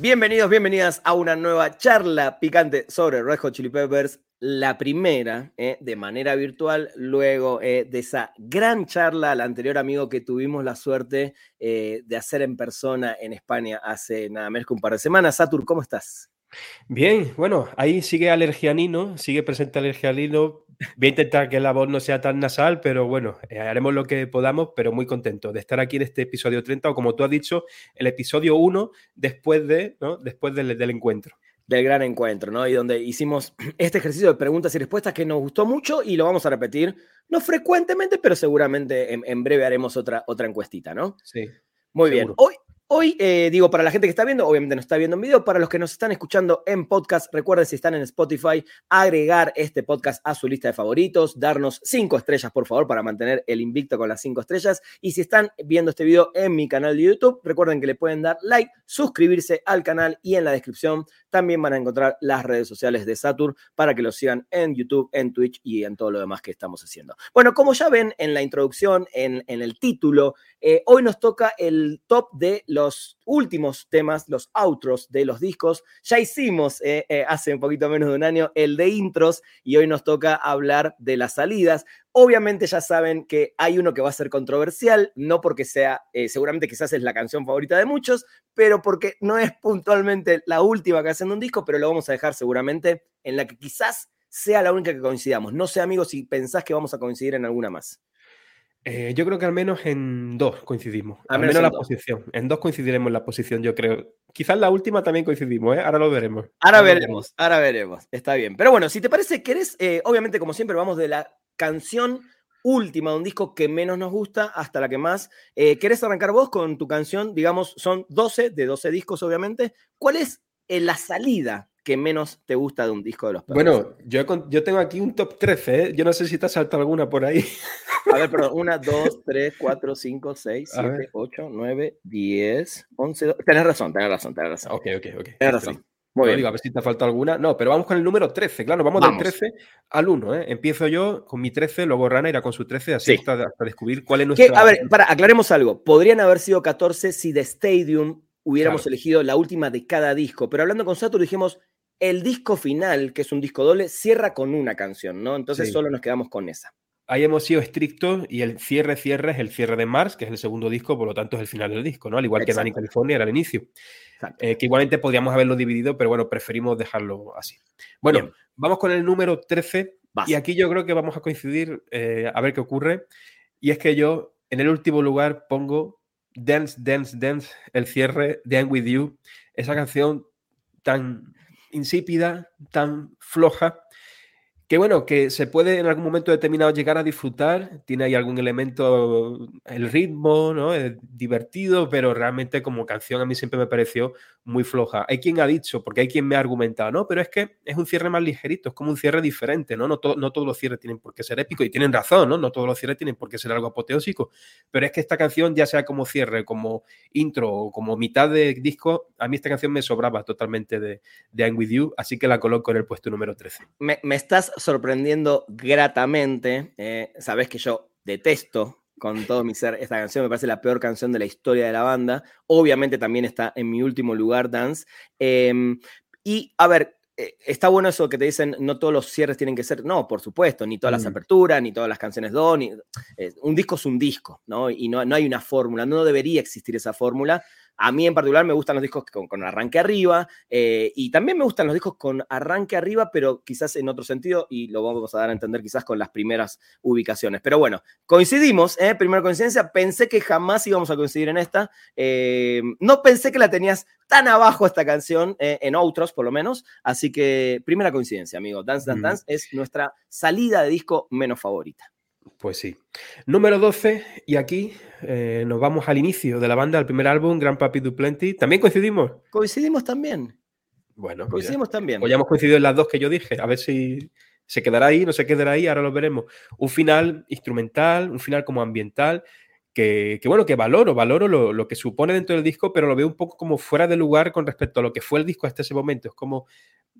Bienvenidos, bienvenidas a una nueva charla picante sobre Red Hot Chili Peppers, la primera eh, de manera virtual, luego eh, de esa gran charla, al anterior amigo que tuvimos la suerte eh, de hacer en persona en España hace nada menos que un par de semanas. Satur, ¿cómo estás? Bien, bueno, ahí sigue Alergianino, sigue presente Alergianino. Voy a intentar que la voz no sea tan nasal, pero bueno, eh, haremos lo que podamos, pero muy contento de estar aquí en este episodio 30, o como tú has dicho, el episodio 1 después, de, ¿no? después del, del encuentro del gran encuentro, ¿no? Y donde hicimos este ejercicio de preguntas y respuestas que nos gustó mucho y lo vamos a repetir, no frecuentemente, pero seguramente en, en breve haremos otra, otra encuestita, ¿no? Sí. Muy bien. Hoy, Hoy, eh, digo, para la gente que está viendo, obviamente no está viendo en video, para los que nos están escuchando en podcast, recuerden si están en Spotify, agregar este podcast a su lista de favoritos, darnos cinco estrellas, por favor, para mantener el invicto con las cinco estrellas. Y si están viendo este video en mi canal de YouTube, recuerden que le pueden dar like, suscribirse al canal y en la descripción también van a encontrar las redes sociales de Saturn para que lo sigan en YouTube, en Twitch y en todo lo demás que estamos haciendo. Bueno, como ya ven en la introducción, en, en el título, eh, hoy nos toca el top de los últimos temas, los outros de los discos. Ya hicimos eh, eh, hace un poquito menos de un año el de intros y hoy nos toca hablar de las salidas. Obviamente ya saben que hay uno que va a ser controversial, no porque sea, seguramente quizás es la canción favorita de muchos, pero porque no es puntualmente la última canción de un disco, pero lo vamos a dejar seguramente en la que quizás sea la única que coincidamos. No sé, amigos, si pensás que vamos a coincidir en alguna más. Eh, yo creo que al menos en dos coincidimos. Al, menos, en la posición. En dos coincidiremos en la posición, yo creo. Quizás la última también coincidimos, ¿eh? Ahora lo veremos. Ahora, veremos, ahora veremos. Está bien. Pero bueno, si te parece, querés, eh, obviamente, como siempre, vamos de la canción última de un disco que menos nos gusta hasta la que más. Eh, ¿Querés arrancar vos con tu canción? Digamos, son 12 de 12 discos, obviamente. ¿Cuál es la salida que menos te gusta de un disco de los perros? Bueno, yo, yo tengo aquí un top 13, ¿eh? Yo no sé si te ha saltado alguna por ahí. A ver, perdón, 1, 2, 3, 4, 5, 6, 7, 8, 9, 10, 11, 12. Tenés razón, tenés razón, tenés razón. Ok, ok, ok. Tenés razón. Muy bien. Digo, a ver si te ha faltado alguna. No, pero vamos con el número 13, claro, vamos, vamos. del 13 al 1. ¿eh? Empiezo yo con mi 13, luego Rana irá con su 13, así sí. hasta, hasta, descubrir cuál es nuestra. A ver, para, aclaremos algo. Podrían haber sido 14 si The Stadium hubiéramos claro. elegido la última de cada disco, pero hablando con Saturn dijimos, el disco final, que es un disco doble, cierra con una canción, ¿no? Entonces sí. solo nos quedamos con esa. Ahí hemos sido estrictos y el cierre, cierre es el cierre de Mars, que es el segundo disco, por lo tanto es el final del disco, ¿no? Al igual Exacto. que Danny California era el inicio. Eh, que igualmente podríamos haberlo dividido, pero bueno, preferimos dejarlo así. Bueno, Bien. vamos con el número 13 Vas. y aquí yo creo que vamos a coincidir eh, a ver qué ocurre. Y es que yo en el último lugar pongo Dance, Dance, Dance, el cierre de I'm With You, esa canción tan insípida, tan floja, que bueno, que se puede en algún momento determinado llegar a disfrutar, tiene ahí algún elemento, el ritmo, ¿no? Es divertido, pero realmente como canción a mí siempre me pareció muy floja. Hay quien ha dicho, porque hay quien me ha argumentado, no, pero es que es un cierre más ligerito, es como un cierre diferente, ¿no? No, to no todos los cierres tienen por qué ser épicos y tienen razón, ¿no? No todos los cierres tienen por qué ser algo apoteósico, pero es que esta canción, ya sea como cierre, como intro o como mitad de disco, a mí esta canción me sobraba totalmente de, de I'm With You, así que la coloco en el puesto número 13. Me, me estás sorprendiendo gratamente. Eh, Sabes que yo detesto con todo mi ser esta canción, me parece la peor canción de la historia de la banda. Obviamente también está en mi último lugar, Dance. Eh, y a ver, eh, está bueno eso que te dicen, no todos los cierres tienen que ser, no, por supuesto, ni todas mm. las aperturas, ni todas las canciones do, ni, eh, un disco es un disco, ¿no? Y no, no hay una fórmula, no debería existir esa fórmula. A mí en particular me gustan los discos con, con arranque arriba eh, y también me gustan los discos con arranque arriba, pero quizás en otro sentido y lo vamos a dar a entender quizás con las primeras ubicaciones. Pero bueno, coincidimos, ¿eh? primera coincidencia, pensé que jamás íbamos a coincidir en esta. Eh, no pensé que la tenías tan abajo esta canción, eh, en otros por lo menos. Así que primera coincidencia, amigo. Dance, Dance, mm. Dance es nuestra salida de disco menos favorita. Pues sí. Número 12, y aquí eh, nos vamos al inicio de la banda, al primer álbum, Grand Papi Du Plenty. ¿También coincidimos? Coincidimos también. Bueno, coincidimos mira. también. Pues ya hemos coincidido en las dos que yo dije. A ver si se quedará ahí, no se quedará ahí, ahora lo veremos. Un final instrumental, un final como ambiental, que, que bueno, que valoro, valoro lo, lo, que supone dentro del disco, pero lo veo un poco como fuera de lugar con respecto a lo que fue el disco hasta ese momento. Es como.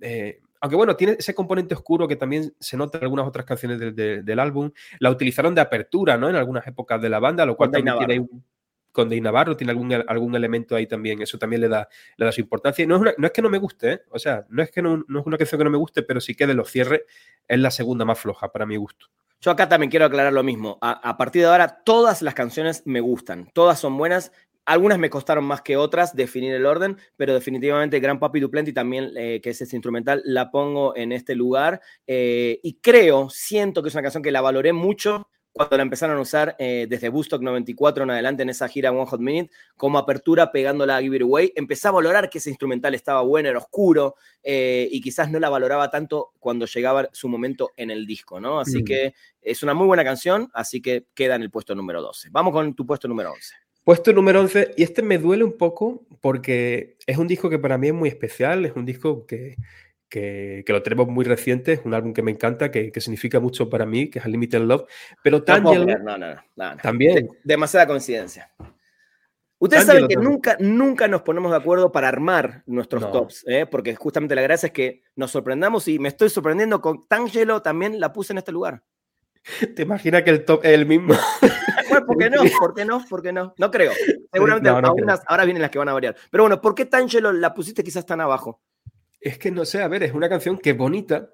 Eh, aunque bueno, tiene ese componente oscuro que también se nota en algunas otras canciones de, de, del álbum. La utilizaron de apertura, ¿no? En algunas épocas de la banda, lo cual también tiene un... con Navarro, tiene algún, algún elemento ahí también, eso también le da, le da su importancia. No es, no es que no me guste, ¿eh? o sea, no es que no, no, es una canción que no me guste, pero sí que de los cierres es la segunda más floja para mi gusto. Yo acá también quiero aclarar lo mismo. A, a, partir de ahora, todas las canciones me gustan, todas son buenas. Algunas me costaron más que otras definir el orden, pero definitivamente Gran Papi Duplanti también, eh, que es este instrumental, la pongo en este lugar. Eh, y creo, siento que es una canción que la valoré mucho cuando la empezaron a usar eh, desde Bustock 94 en adelante en esa gira One Hot Minute, como apertura pegándola a Give It Away, empecé a valorar que ese instrumental estaba bueno, era oscuro, eh, y quizás no la valoraba tanto cuando llegaba su momento en el disco, ¿no? Así mm. que es una muy buena canción, así que queda en el puesto número 12. Vamos con tu puesto número 11. Puesto número 11, y este me duele un poco porque es un disco que para mí es muy especial, es un disco que, que, lo tenemos muy reciente, es un álbum que me encanta, que, significa mucho para mí, que es Unlimited Love, pero también... No, no, no, también... demasiada coincidencia. Ustedes saben que nunca, nunca nos ponemos de acuerdo para armar nuestros tops, ¿eh? porque justamente la gracia es que nos sorprendamos y me estoy sorprendiendo con Tangelo también la puse en este lugar. ¿Te imaginas que el top es el mismo? bueno, ¿por qué no? ¿Por qué no? ¿Por qué no? No creo. Seguramente ahora vienen las que van a variar. Pero bueno, ¿por qué Tangelo la pusiste quizás tan abajo? Es que no sé, a ver, es una canción que es bonita,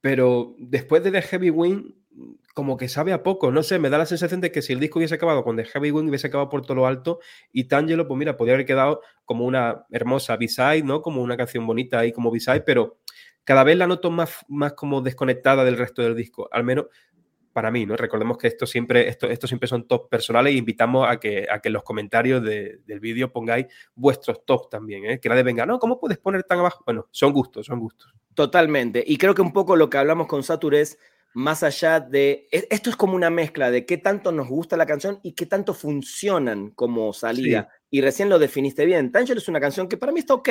pero después de The Heavy Wing, como que sabe a poco, no sé, me da la sensación de que si el disco hubiese acabado con The Heavy Wing, hubiese acabado por todo lo alto, y Tangelo, pues mira, podría haber quedado como una hermosa B-side, ¿no? Como una canción bonita ahí como B-side, pero cada vez la noto más, más como desconectada del resto del disco, al menos para mí, ¿no? Recordemos que esto siempre, esto, esto siempre son top personales e invitamos a que, a que en los comentarios del vídeo pongáis vuestros top también, ¿eh? Que nadie venga, no, ¿cómo puedes poner tan abajo? Bueno, son gustos, son gustos. Totalmente. Y creo que un poco lo que hablamos con Satur es más allá de. E, esto es como una mezcla de qué tanto nos gusta la canción y qué tanto funcionan como salida. Y recién lo definiste bien. Tanger es una canción que para mí está ok,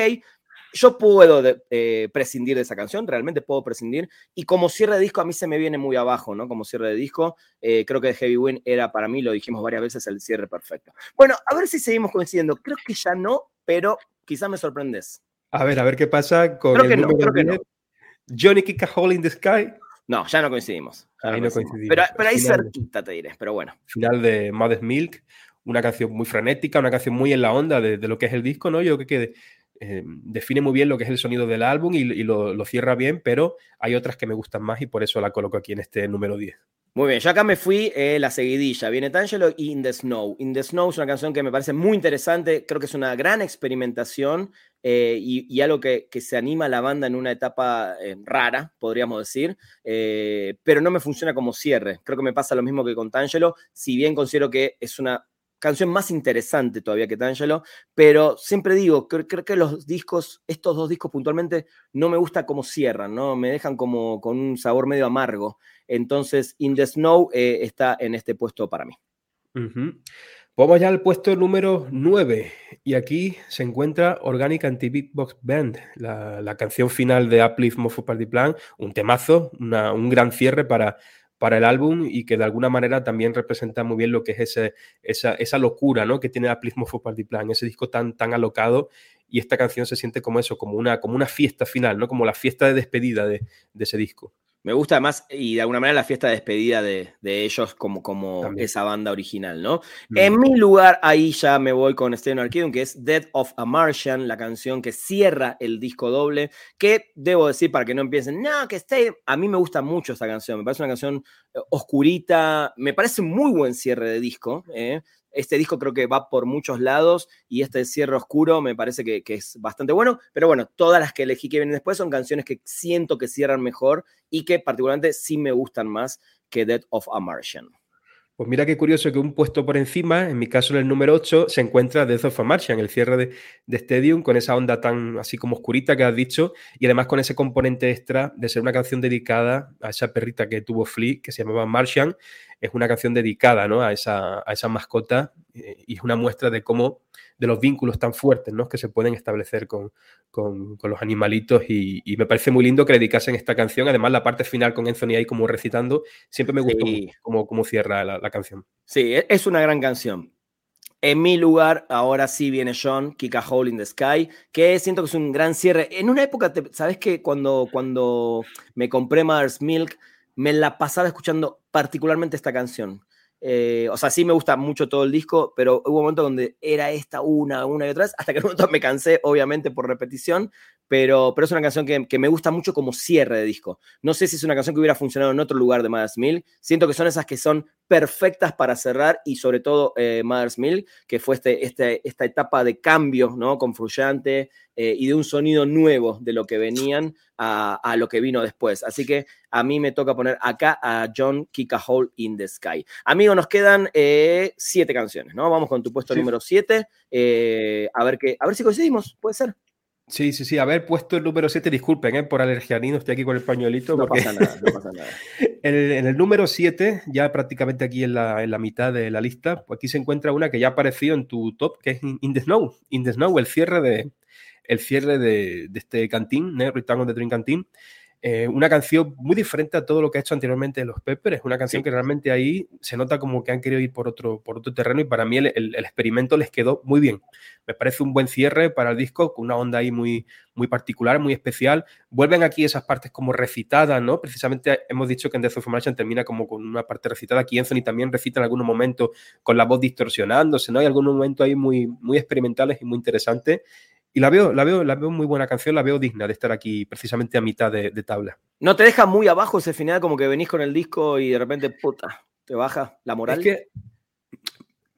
yo puedo eh, prescindir de esa canción, realmente puedo prescindir. Y como cierre de disco, a mí se me viene muy abajo, ¿no? Como cierre de disco, eh, creo que Heavy Win era para mí, lo dijimos varias veces, el cierre perfecto. Bueno, a ver si seguimos coincidiendo. Creo que ya no, pero quizás me sorprendes. A ver, a ver qué pasa con el número Johnny Kick a Hole in the Sky. No, ya no coincidimos. ahí no coincidimos. Pero, pero ahí cerquita te diré, pero bueno. Final de Mother's Milk, una canción muy frenética, una canción muy en la onda de, de lo que es el disco, ¿no? Yo creo que eh, define muy bien lo que es el sonido del álbum y, lo, cierra bien, pero hay otras que me gustan más y por eso la coloco aquí en este número 10. Muy bien, yo acá me fui eh, la seguidilla. Viene Tangelo y In the Snow. In the Snow es una canción que me parece muy interesante. Creo que es una gran experimentación eh, y, algo que, se anima a la banda en una etapa rara, podríamos decir. pero no me funciona como cierre. Creo que me pasa lo mismo que con Tangelo. Si bien considero que es una canción más interesante todavía que Tangelo, pero siempre digo, creo, que los discos, estos dos discos puntualmente, no me gusta cómo cierran, ¿no? Me dejan como con un sabor medio amargo. Entonces, In the Snow eh, está en este puesto para mí. Vamos ya al puesto número 9 y aquí se encuentra Organic Anti-Beatbox Band, la, canción final de Uplift Mofo Party Plan, un temazo, un gran cierre para para el álbum y que de alguna manera también representa muy bien lo que es ese, esa, esa, locura ¿no? que tiene Aplismo for Party Plan, ese disco tan, tan alocado y esta canción se siente como eso, como una, como una fiesta final, ¿no? como la fiesta de despedida de, de ese disco. Me gusta además, y de alguna manera, la fiesta de despedida de, ellos como, como esa banda original, ¿no? Mm. En mi lugar, ahí ya me voy con Steno Arquidum, que es Death of a Martian, la canción que cierra el disco doble, que debo decir para que no empiecen, no, que esté, a mí me gusta mucho esta canción, me parece una canción eh, oscurita, me parece un muy buen cierre de disco, ¿eh? Este disco creo que va por muchos lados y este cierre oscuro me parece que, es bastante bueno. Pero bueno, todas las que elegí que vienen después son canciones que siento que cierran mejor y que particularmente sí me gustan más que Dead of a Martian. Pues mira qué curioso que un puesto por encima, en mi caso en el número 8, se encuentra Death of a Martian, el cierre de, de Stadium, con esa onda tan así como oscurita que has dicho, y además con ese componente extra de ser una canción dedicada a esa perrita que tuvo Flea, que se llamaba Martian. Es una canción dedicada ¿no? a, esa, a esa mascota eh, y es una muestra de cómo de los vínculos tan fuertes ¿no? que se pueden establecer con, con, los animalitos y, me parece muy lindo que dedicasen esta canción. Además, la parte final con Anthony ahí como recitando, siempre me gustó cómo, cierra la, canción. Sí, e, es una gran canción. En mi lugar, ahora sí viene John, Kick a Hole in the Sky, que siento que es un gran cierre. En una época, ¿sabes que Cuando, cuando me compré Mother's Milk, me la pasaba escuchando particularmente esta canción. Eh, o sea, sí me gusta mucho todo el disco, pero hubo un donde era esta una, una y otra vez, hasta que en momento me cansé, obviamente, por repetición, pero, pero es una canción que, que, me gusta mucho como cierre de disco. No sé si es una canción que hubiera funcionado en otro lugar de Mother's Milk. Siento que son esas que son perfectas para cerrar y sobre todo eh, Mother's Milk, que fue este, este, esta etapa de cambio ¿no? con Fruyante eh, y de un sonido nuevo de lo que venían a, a, lo que vino después. Así que a mí me toca poner acá a John Kick a Hole in the Sky. Amigo, nos quedan eh, siete canciones, ¿no? Vamos con tu puesto sí. número siete. Eh, a, ver que, a ver si coincidimos, puede ser. Sí, sí, sí. Haber puesto el número 7, disculpen ¿eh? por alergianino, estoy aquí con el pañuelito. No pasa nada, no pasa nada. en, el, en, el, número 7, ya prácticamente aquí en la, en la, mitad de la lista, pues aquí se encuentra una que ya ha aparecido en tu top, que es In the Snow. In the Snow, el cierre de, el cierre de, de este cantín, ¿eh? Return of the Dream Canteen. Eh, una canción muy diferente a todo lo que ha hecho anteriormente de los Peppers. Una canción sí. que realmente ahí se nota como que han querido ir por otro, por otro terreno y para mí el, el, el, experimento les quedó muy bien. Me parece un buen cierre para el disco, con una onda ahí muy, muy particular, muy especial. Vuelven aquí esas partes como recitadas, ¿no? Precisamente hemos dicho que en Death of termina como con una parte recitada. Aquí Anthony también recita en algunos momentos con la voz distorsionándose, ¿no? Hay algunos momentos ahí muy, muy experimentales y muy interesantes. Y la veo, la veo, la veo muy buena canción, la veo digna de estar aquí precisamente a mitad de, de, tabla. ¿No te deja muy abajo ese final, como que venís con el disco y de repente, puta, te baja la moral? Es que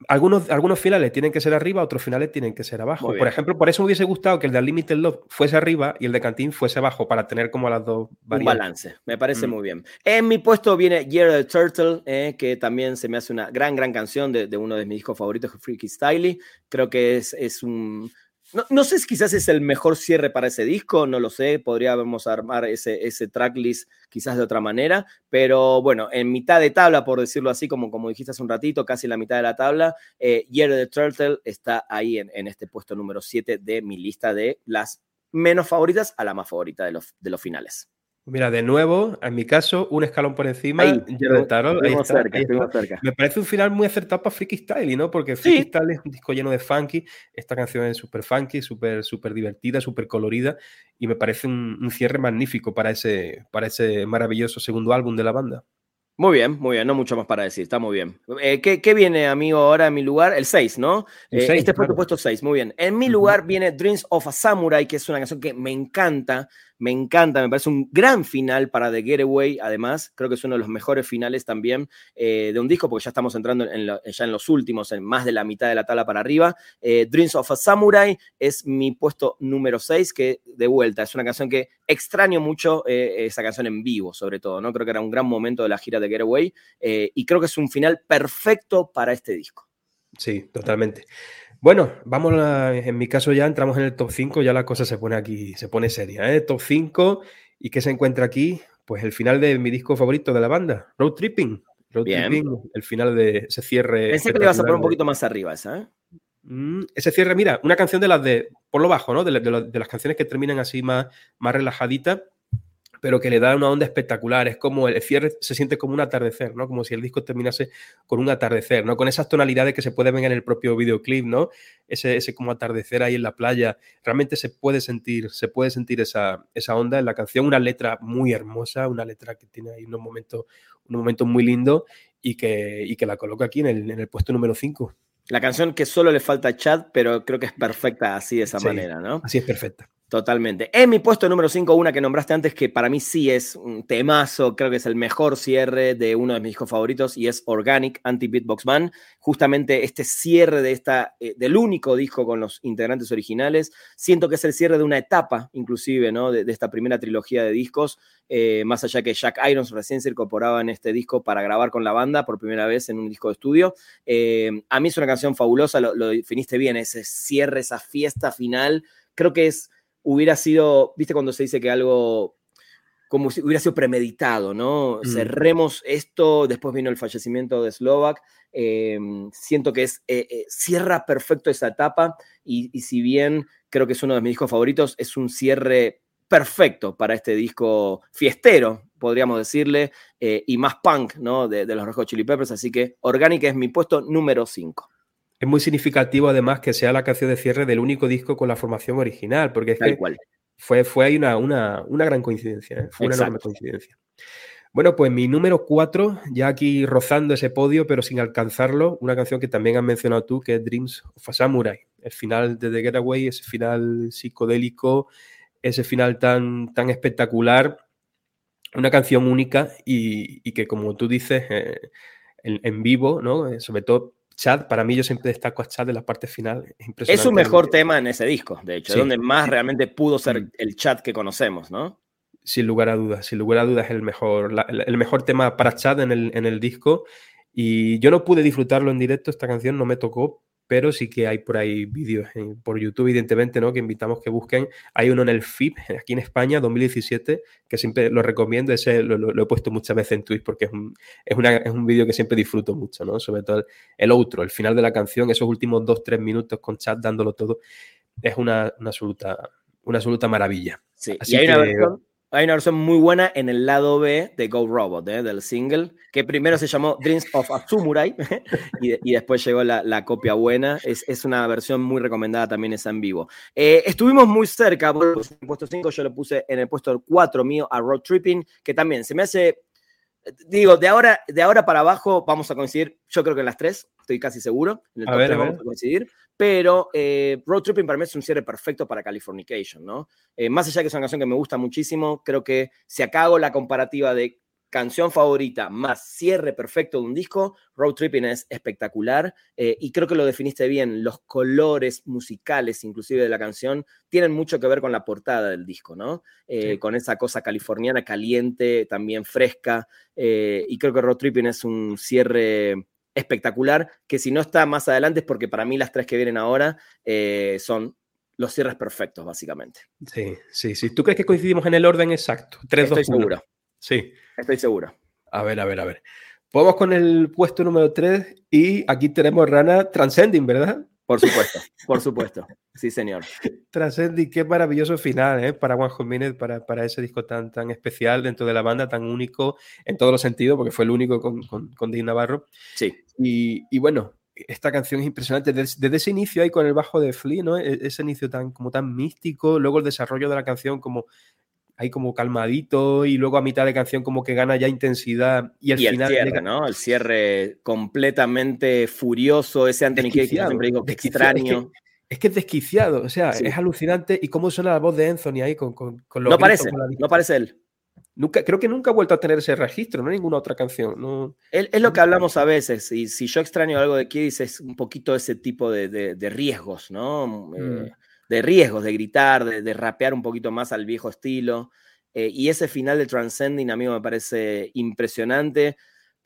algunos, algunos finales tienen que ser arriba, otros finales tienen que ser abajo. Por ejemplo, por eso me hubiese gustado que el de Unlimited Love fuese arriba y el de Cantín fuese abajo, para tener como las dos variantes. Un balance, me parece mm. muy bien. En mi puesto viene Year of the Turtle, eh, que también se me hace una gran, gran canción de, de uno de mis discos favoritos, Freaky Styley. Creo que es, es un no, no, sé si quizás es el mejor cierre para ese disco, no lo sé, podríamos armar ese, ese tracklist quizás de otra manera, pero bueno, en mitad de tabla, por decirlo así, como, como dijiste hace un ratito, casi la mitad de la tabla, eh, Year the Turtle está ahí en, en este puesto número 7 de mi lista de las menos favoritas a la más favorita de los, de los finales. Mira, de nuevo, en mi caso, un escalón por encima. Ahí, Tarot, ahí está, cerca, ahí cerca. Me parece un final muy acertado para Freaky Style, ¿no? Porque Freaky sí. Style es un disco lleno de funky. Esta canción es súper funky, súper super divertida, súper colorida. Y me parece un, un, cierre magnífico para ese, para ese maravilloso segundo álbum de la banda. Muy bien, muy bien, no mucho más para decir, está muy bien. Eh, ¿qué, ¿qué, viene, amigo, ahora en mi lugar? El 6, ¿no? El seis, eh, este claro. fue tu puesto 6, muy bien. En mi lugar uh -huh. viene Dreams of a Samurai, que es una canción que me encanta, me encanta, me parece un gran final para The Getaway, además, creo que es uno de los mejores finales también eh, de un disco, porque ya estamos entrando en ya en los últimos, en más de la mitad de la tabla para arriba. Eh, Dreams of a Samurai es mi puesto número 6, que de vuelta es una canción que extraño mucho eh, esa canción en vivo, sobre todo, ¿no? Creo que era un gran momento de la gira de Getaway y creo que es un final perfecto para este disco. Sí, totalmente. Bueno, vamos, a, en mi caso ya entramos en el top 5, ya la cosa se pone aquí, se pone seria, ¿eh? Top 5, ¿y qué se encuentra aquí? Pues el final de mi disco favorito de la banda, Road Tripping. Road Bien. Tripping, el final de ese cierre. Pensé que le ibas a poner un poquito más arriba esa, ¿eh? Mm, ese cierre, mira, una canción de las de, por lo bajo, ¿no? De, de, de las canciones que terminan así más, más relajaditas pero que le da una onda espectacular. Es como el cierre se siente como un atardecer, ¿no? Como si el disco terminase con un atardecer, ¿no? Con esas tonalidades que se pueden ver en el propio videoclip, ¿no? Ese, ese como atardecer ahí en la playa. Realmente se puede sentir, se puede sentir esa, esa onda en la canción. Una letra muy hermosa, una letra que tiene ahí unos momentos, unos momentos muy lindos y que, y que la coloca aquí en el, en el puesto número 5. La canción que solo le falta a Chad, pero creo que es perfecta así de esa sí, manera, ¿no? Así es perfecta. Totalmente. En mi puesto número 5, una que nombraste antes, que para mí sí es un temazo, creo que es el mejor cierre de uno de mis discos favoritos, y es Organic, Anti-Beatbox Man. Justamente este cierre de esta, eh, del único disco con los integrantes originales, siento que es el cierre de una etapa, inclusive, ¿no? De, esta primera trilogía de discos, eh, más allá que Jack Irons recién se incorporaba en este disco para grabar con la banda por primera vez en un disco de estudio. Eh, a mí es una canción fabulosa, lo, lo definiste bien, ese cierre, esa fiesta final, creo que es hubiera sido, viste cuando se dice que algo como si hubiera sido premeditado, ¿no? Mm. Cerremos esto, después vino el fallecimiento de Slovak, eh, siento que es, eh, eh, cierra perfecto esa etapa y, y, si bien creo que es uno de mis discos favoritos, es un cierre perfecto para este disco fiestero, podríamos decirle, eh, y más punk, ¿no? De, de los Red Hot Chili Peppers, así que Orgánica es mi puesto número 5. Es muy significativo además que sea la canción de cierre del único disco con la formación original, porque es Tal que cual. fue, fue ahí una, una, una gran coincidencia, ¿eh? fue Exacto. una enorme coincidencia. Bueno, pues mi número 4, ya aquí rozando ese podio, pero sin alcanzarlo, una canción que también has mencionado tú, que es Dreams of a Samurai. El final de The Getaway, ese final psicodélico, ese final tan, tan espectacular, una canción única y, que, como tú dices, eh, en, vivo, ¿no? Eh, sobre todo Chad, para mí yo siempre destaco a Chad en la parte final. Es, es su mejor tema en ese disco, de hecho, es donde más realmente pudo ser mm. el Chad que conocemos, ¿no? Sin lugar a dudas, sin lugar a dudas es el mejor, el mejor tema para Chad en el, en el disco. Y yo no pude disfrutarlo en directo, esta canción no me tocó, pero sí que hay por ahí vídeos por YouTube, evidentemente, ¿no? Que invitamos que busquen. Hay uno en el FIP, aquí en España, 2017, que siempre lo recomiendo, ese lo, he puesto muchas veces en Twitch porque es un, es, un vídeo que siempre disfruto mucho, ¿no? Sobre todo el, outro, el final de la canción, esos últimos dos, tres minutos con chat dándolo todo, es una, absoluta, una absoluta maravilla. Sí, y hay una versión hay una versión muy buena en el lado B de Go Robot, ¿eh? del single, que primero se llamó Dreams of a Samurai y, después llegó la, copia buena. Es, una versión muy recomendada también esa en vivo. Eh, estuvimos muy cerca, por el puesto 5 yo lo puse en el puesto 4 mío a Road Tripping, que también se me hace digo, de ahora, de ahora para abajo vamos a coincidir, yo creo que en las tres, estoy casi seguro, en el top 3 vamos a coincidir, pero eh, Road Tripping para mí es un cierre perfecto para Californication, ¿no? Eh, más allá de que es una canción que me gusta muchísimo, creo que si acá hago la comparativa de canción favorita más cierre perfecto de un disco, Road Tripping es espectacular eh, y creo que lo definiste bien, los colores musicales inclusive de la canción tienen mucho que ver con la portada del disco, ¿no? Con esa cosa californiana caliente, también fresca y creo que Road Tripping es un cierre espectacular, que si no está más adelante es porque para mí las tres que vienen ahora eh, son los cierres perfectos, básicamente. Sí, sí, sí. ¿Tú crees que coincidimos en el orden exacto? 3, Estoy seguro. Sí. Estoy seguro. A ver, a ver, a ver. Vamos con el puesto número 3 y aquí tenemos Rana Transcending, ¿verdad? Por supuesto, por supuesto. Sí, señor. Trascendi, qué maravilloso final ¿eh? para Hot Minute, para, para, ese disco tan, tan especial dentro de la banda, tan único en todos los sentidos, porque fue el único con, con, con Navarro. Sí. Y, y, bueno, esta canción es impresionante. Desde, ese inicio ahí con el bajo de Flea, ¿no? E, ese inicio tan, como tan místico, luego el desarrollo de la canción como ahí como calmadito y luego a mitad de canción como que gana ya intensidad y el final... El cierre, ¿no? El cierre completamente furioso, ese Anthony que siempre digo extraño. Es que, es desquiciado, o sea, es alucinante y cómo suena la voz de Anthony ahí con, con, los No parece, no parece él. Nunca, creo que nunca ha vuelto a tener ese registro, no ninguna otra canción. No. Es, lo que hablamos a veces, y si yo extraño algo de Kiddis es un poquito ese tipo de, de, riesgos, ¿no? Eh, mm de riesgos, de gritar, de, rapear un poquito más al viejo estilo. Eh, y ese final de Transcending a mí me parece impresionante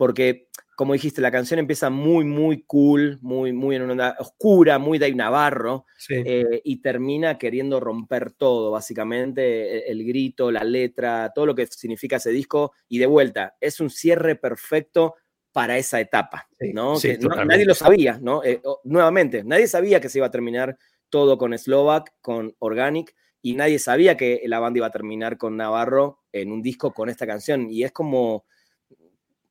porque, como dijiste, la canción empieza muy, muy cool, muy, muy en una onda oscura, muy Dave Navarro, eh, y termina queriendo romper todo, básicamente, e, el, grito, la letra, todo lo que significa ese disco. Y de vuelta, es un cierre perfecto para esa etapa, ¿no? nadie lo sabía, ¿no? Eh, nuevamente, nadie sabía que se iba a terminar todo con Slovak, con Organic, y nadie sabía que la banda iba a terminar con Navarro en un disco con esta canción. Y es como,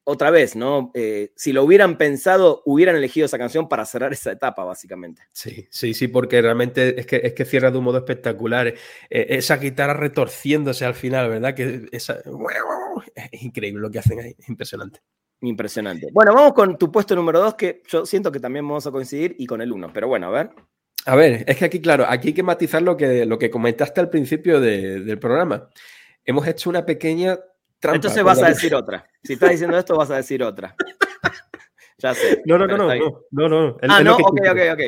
otra vez, ¿no? Eh, si lo hubieran pensado, hubieran elegido esa canción para cerrar esa etapa, básicamente. Sí, sí, sí, porque realmente es que, es que cierra de un modo espectacular. Eh, esa guitarra retorciéndose al final, ¿verdad? Que esa, es increíble lo que hacen ahí, impresionante. Impresionante. Bueno, vamos con tu puesto número dos, que yo siento que también vamos a coincidir, y con el uno. Pero bueno, a ver. A ver, es que aquí, claro, aquí hay que matizar lo que, lo que comentaste al principio del programa. Hemos hecho una pequeña trampa. Entonces vas a decir otra. Si estás diciendo esto, vas a decir otra. ya sé. No, no, no, no, no, no, Ah, no, ok, ok, ok.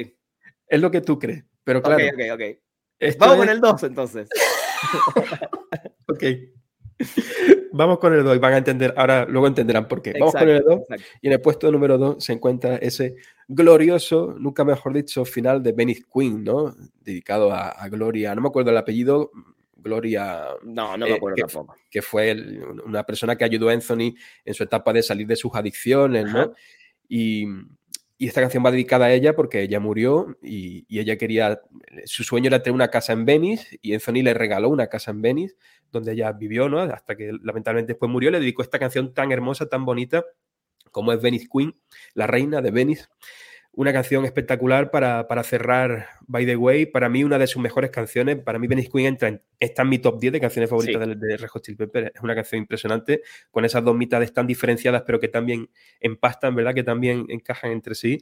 Es lo que tú crees, pero claro. Ok, ok, ok. Vamos con el 2 entonces. ok. Vamos con el 2 y van a entender, ahora luego entenderán por qué. Vamos con el 2 y en el puesto número 2 se encuentra ese glorioso, nunca mejor dicho, final de Venice Queen, ¿no? Dedicado a, Gloria, no me acuerdo el apellido, Gloria. No, no me eh, acuerdo que, tampoco. Que fue una persona que ayudó a Anthony en su etapa de salir de sus adicciones, ¿no? Y, y, esta canción va dedicada a ella porque ella murió y, y, ella quería. Su sueño era tener una casa en Venice y Anthony le regaló una casa en Venice donde ella vivió, ¿no? Hasta que lamentablemente después murió. Le dedicó esta canción tan hermosa, tan bonita como es Venice Queen, la reina de Venice. una canción espectacular para, cerrar By the Way. Para mí, una de sus mejores canciones. Para mí, Venice Queen entra está en mi top 10 de canciones favoritas de, de Red Hot Pepper. Es una canción impresionante, con esas dos mitades tan diferenciadas, pero que también empastan, ¿verdad? Que también encajan entre sí.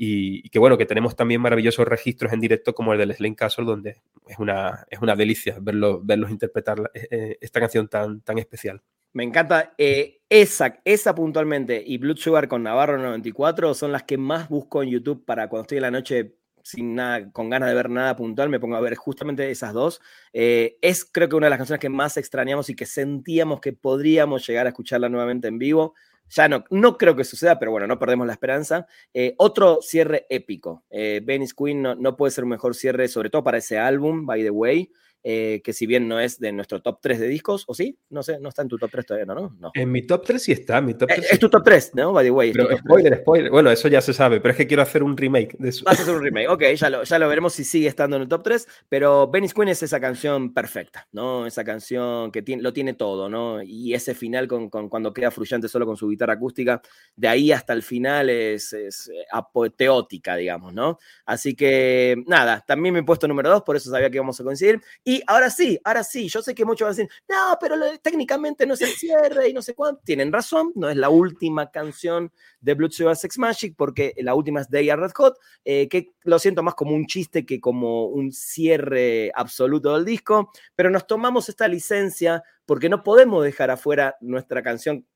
Y, que bueno, que tenemos también maravillosos registros en directo como el del Slane Castle, donde es una, es una delicia verlos, verlos interpretar eh, eh, esta canción tan, tan especial. Me encanta. Eh, esa, esa puntualmente y Blood Sugar con Navarro 94 son las que más busco en YouTube para cuando estoy en la noche sin nada, con ganas de ver nada puntual, me pongo a ver justamente esas dos. es creo que una de las canciones que más extrañamos y que sentíamos que podríamos llegar a escucharla nuevamente en vivo. Ya no, no creo que suceda, pero bueno, no perdemos la esperanza. Eh, otro cierre épico. Eh, Venice Queen no, no, puede ser un mejor cierre, sobre todo para ese álbum, by the way. Eh, que si bien no es de nuestro top 3 de discos, ¿o sí? No sé, no está en tu top 3 todavía, ¿no? no. En mi top 3 sí está. Mi top 3 es, tu top 3, ¿no? By the way. Pero spoiler, spoiler. Bueno, eso ya se sabe, pero es que quiero hacer un remake de eso. Vas a hacer un remake, ok, ya lo, ya lo veremos si sigue estando en el top 3, pero Venice Queen es esa canción perfecta, ¿no? Esa canción que tiene, lo tiene todo, ¿no? Y ese final con, con, cuando queda fluyente solo con su guitarra acústica, de ahí hasta el final es, es eh, apoteótica, digamos, ¿no? Así que, nada, también me he puesto número 2, por eso sabía que íbamos a coincidir. Y ahora sí, ahora sí, yo sé que muchos van a decir, no, pero técnicamente no es el cierre y no sé cuánto. Tienen razón, no es la última canción de Blood Sugar Sex Magic, porque la última es Day Red Hot, eh, que lo siento más como un chiste que como un cierre absoluto del disco, pero nos tomamos esta licencia porque no podemos dejar afuera nuestra canción,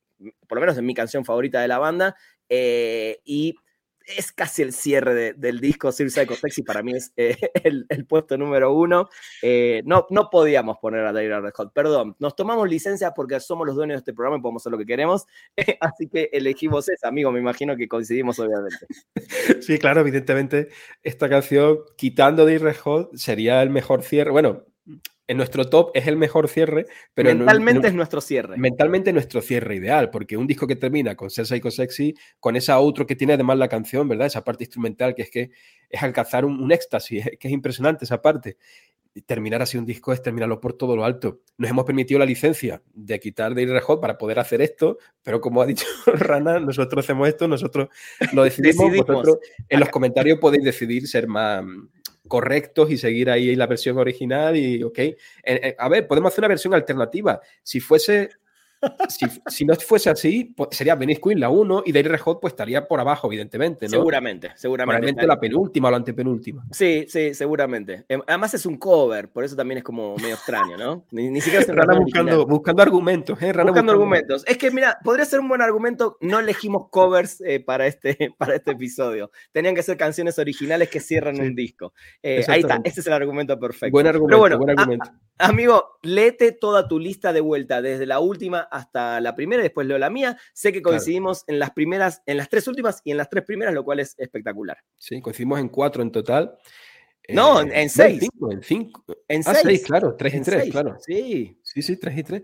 por lo menos en mi canción favorita de la banda, eh, y es casi el cierre del disco Sir Psycho Sexy, para mí es eh, el, puesto número uno. Eh, no, no podíamos poner a Dale Red Hot, perdón, nos tomamos licencias porque somos los dueños de este programa y podemos hacer lo que queremos, así que elegimos esa, amigo, me imagino que coincidimos obviamente. Sí, claro, evidentemente esta canción, quitando Dale Red Hot, sería el mejor cierre, bueno, en nuestro top es el mejor cierre, pero mentalmente es nuestro cierre. Mentalmente nuestro cierre ideal, porque un disco que termina con Ser Psycho Sexy, con esa otro que tiene además la canción, ¿verdad? Esa parte instrumental que es que es alcanzar un, éxtasis, que es impresionante esa parte. Y terminar así un disco es terminarlo por todo lo alto. Nos hemos permitido la licencia de quitar de Ir para poder hacer esto, pero como ha dicho Rana, nosotros hacemos esto, nosotros lo decidimos. Vosotros en los comentarios podéis decidir ser más correctos y seguir ahí la versión original y, ok, eh, eh, a ver, podemos hacer una versión alternativa. Si fuese si, no fuese así, pues sería Venice Queen la 1 y Daily Red Hot pues estaría por abajo, evidentemente, ¿no? Seguramente, seguramente. Probablemente la penúltima o la antepenúltima. Sí, sí, seguramente. Em, además es un cover, por eso también es como medio extraño, ¿no? Ni, siquiera se Rana buscando, buscando argumentos, ¿eh? buscando, argumentos. Es que, mira, podría ser un buen argumento, no elegimos covers eh, para, este, para este episodio. Tenían que ser canciones originales que cierran un disco. Eh, ahí está, ese es el argumento perfecto. Buen argumento, buen argumento. Amigo, léete toda tu lista de vuelta, desde la última hasta la primera y después leo la mía. Sé que coincidimos en las primeras, en las tres últimas y en las tres primeras, lo cual es espectacular. Sí, coincidimos en cuatro en total. No, en, eh, seis. en cinco. En ah, seis. claro, tres y tres, claro. Sí. Sí, sí, tres y tres.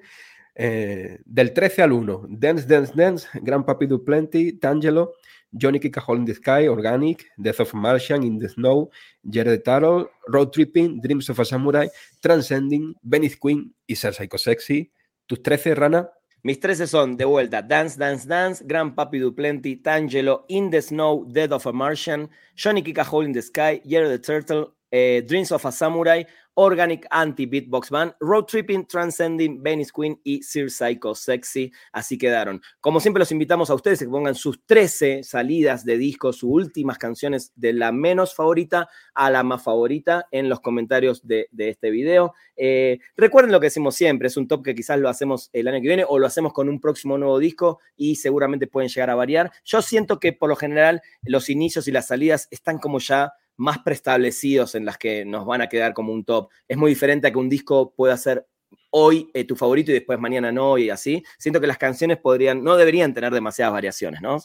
Eh, del 13 al 1, Dance, Dance, Dance, Grand Papi Du Plenty, Tangelo, Johnny Kika in the Sky, Organic, Death of a Martian, In the Snow, Jared Tarot, Road Tripping, Dreams of a Samurai, Transcending, Venice Queen y Ser Psycho Sexy. ¿Tus 13, Rana? Mis 13 son, de vuelta, Dance, Dance, Dance, Grand Papi Duplenty, Tangelo, In the Snow, Dead of a Martian, Johnny Kika Hole in the Sky, Year the Turtle, eh, Dreams of a Samurai, Organic Anti-Beatbox Band, Road Tripping, Transcending, Venice Queen y Sir Psycho Sexy. Así quedaron. Como siempre, los invitamos a ustedes a que pongan sus 13 salidas de disco, sus últimas canciones de la menos favorita a la más favorita en los comentarios de, este video. Eh, recuerden lo que decimos siempre, es un top que quizás lo hacemos el año que viene o lo hacemos con un próximo nuevo disco y seguramente pueden llegar a variar. Yo siento que por lo general los inicios y las salidas están como ya más preestablecidos en las que nos van a quedar como un top. Es muy diferente a que un disco pueda ser hoy eh, tu favorito y después mañana no y así. Siento que las canciones podrían, no deberían tener demasiadas variaciones, ¿no?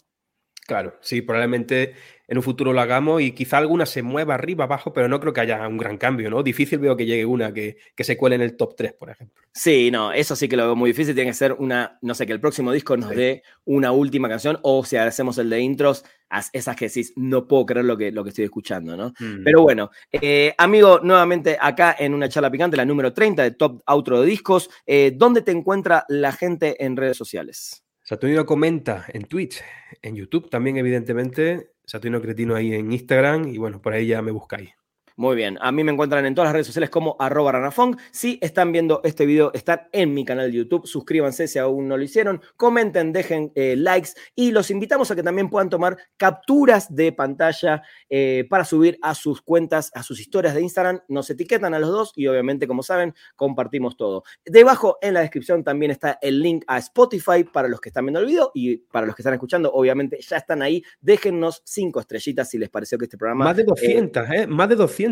Claro, sí, probablemente en un futuro lo hagamos y quizá alguna se mueva arriba, abajo, pero no creo que haya un gran cambio, ¿no? Difícil veo que llegue una que, se cuele en el top 3, por ejemplo. Sí, no, eso sí que lo veo muy difícil. Tiene que ser una, no sé, que el próximo disco nos dé una última canción o si hacemos el de intros, esas que decís, no puedo creer lo que, lo que estoy escuchando, ¿no? Mm. Pero bueno, eh, amigo, nuevamente acá en una charla picante, la número 30 de Top Outro de Discos, eh, ¿dónde te encuentra la gente en redes sociales? Saturnino comenta en Twitch, en YouTube también, evidentemente, Saturnino Cretino ahí en Instagram y bueno, por ahí ya me buscáis. Muy bien, a mí me encuentran en todas las redes sociales como arroba ranafong. Si están viendo este video, están en mi canal de YouTube. Suscríbanse si aún no lo hicieron. Comenten, dejen eh, likes y los invitamos a que también puedan tomar capturas de pantalla eh, para subir a sus cuentas, a sus historias de Instagram. Nos etiquetan a los dos y obviamente, como saben, compartimos todo. Debajo en la descripción también está el link a Spotify para los que están viendo el video y para los que están escuchando, obviamente ya están ahí. Déjennos cinco estrellitas si les pareció que este programa... Más de 200, ¿eh? Más de 200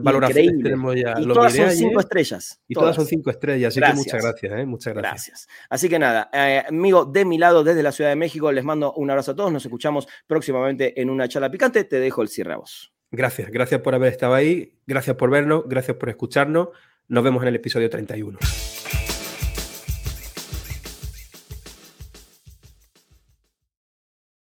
valoraciones tenemos ya. Y todas son cinco estrellas. Y todas. son cinco estrellas, así que muchas gracias, ¿eh? muchas gracias. Así que nada, eh, amigo, de mi lado, desde la Ciudad de México, les mando un abrazo a todos. Nos escuchamos próximamente en una charla picante. Te dejo el cierre a vos. Gracias, gracias por haber estado ahí, gracias por vernos, gracias por escucharnos. Nos vemos en el episodio 31.